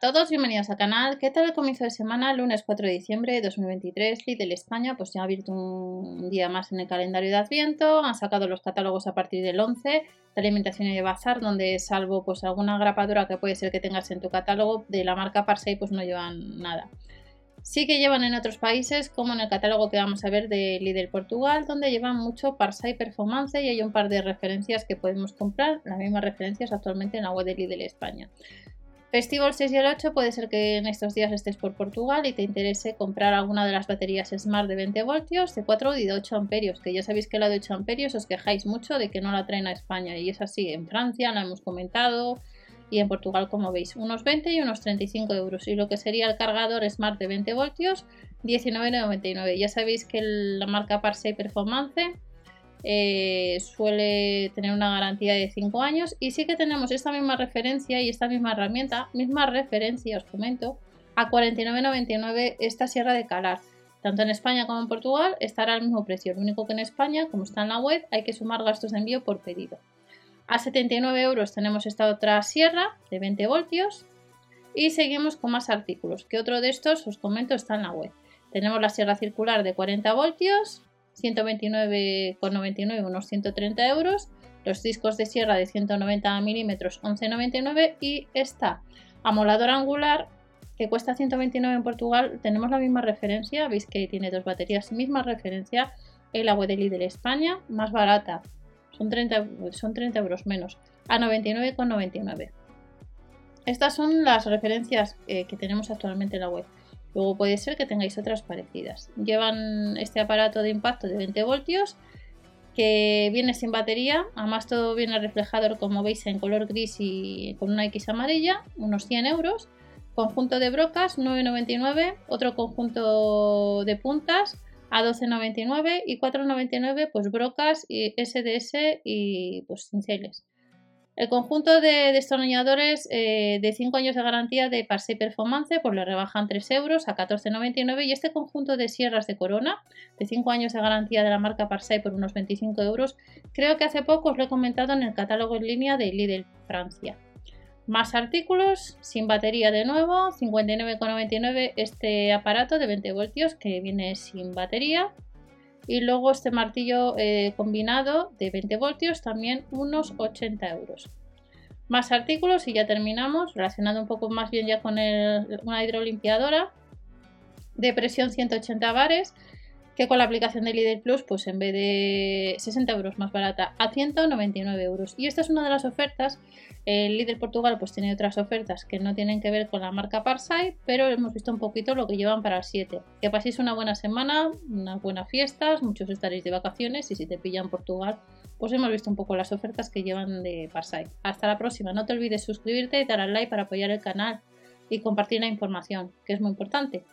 todos, bienvenidos al canal. ¿Qué tal el comienzo de semana? Lunes 4 de diciembre de 2023, Lidl España, pues ya ha abierto un día más en el calendario de Adviento, han sacado los catálogos a partir del 11 de alimentación y de bazar, donde salvo pues alguna grapadura que puede ser que tengas en tu catálogo de la marca Parsei, pues no llevan nada. Sí que llevan en otros países, como en el catálogo que vamos a ver de Lidl Portugal, donde llevan mucho Parsai Performance y hay un par de referencias que podemos comprar, las mismas referencias actualmente en la web de Lidl España. Festivo el 6 y el 8 puede ser que en estos días estés por Portugal y te interese comprar alguna de las baterías Smart de 20 voltios, de 4 y de 8 amperios, que ya sabéis que la de 8 amperios os quejáis mucho de que no la traen a España y es así, en Francia la hemos comentado y en Portugal como veis, unos 20 y unos 35 euros y lo que sería el cargador Smart de 20 voltios 19,99. Ya sabéis que la marca Parsei Performance eh, suele tener una garantía de 5 años y sí que tenemos esta misma referencia y esta misma herramienta, misma referencia os comento, a 49,99 esta sierra de calar. Tanto en España como en Portugal estará al mismo precio, lo único que en España, como está en la web, hay que sumar gastos de envío por pedido. A 79 euros tenemos esta otra sierra de 20 voltios y seguimos con más artículos, que otro de estos os comento está en la web. Tenemos la sierra circular de 40 voltios 129,99 unos 130 euros, los discos de sierra de 190 milímetros 11,99 y esta amoladora angular que cuesta 129 en Portugal, tenemos la misma referencia, veis que tiene dos baterías, misma referencia en la web de Lidl España, más barata, son 30, son 30 euros menos, a 99,99. Estas son las referencias eh, que tenemos actualmente en la web. Luego puede ser que tengáis otras parecidas. Llevan este aparato de impacto de 20 voltios que viene sin batería, además todo viene reflejado como veis en color gris y con una X amarilla, unos 100 euros. Conjunto de brocas 9,99, otro conjunto de puntas a 12,99 y 4,99 pues brocas y SDS y pues cinceles. El conjunto de destornilladores eh, de 5 años de garantía de Parsei Performance pues le rebajan 3 euros a 14,99 y este conjunto de sierras de corona de 5 años de garantía de la marca Parsei por unos 25 euros creo que hace poco os lo he comentado en el catálogo en línea de Lidl Francia. Más artículos, sin batería de nuevo, 59,99 este aparato de 20 voltios que viene sin batería, y luego este martillo eh, combinado de 20 voltios, también unos 80 euros. Más artículos y ya terminamos, relacionado un poco más bien ya con una hidrolimpiadora de presión 180 bares, que con la aplicación de Lidl Plus, pues en vez de 60 euros más barata, a 199 euros. Y esta es una de las ofertas el líder Portugal pues tiene otras ofertas que no tienen que ver con la marca Parsai, pero hemos visto un poquito lo que llevan para el 7. Que paséis una buena semana, unas buenas fiestas, muchos estaréis de vacaciones y si te pillan Portugal, pues hemos visto un poco las ofertas que llevan de Parsai. Hasta la próxima, no te olvides suscribirte y dar al like para apoyar el canal y compartir la información, que es muy importante.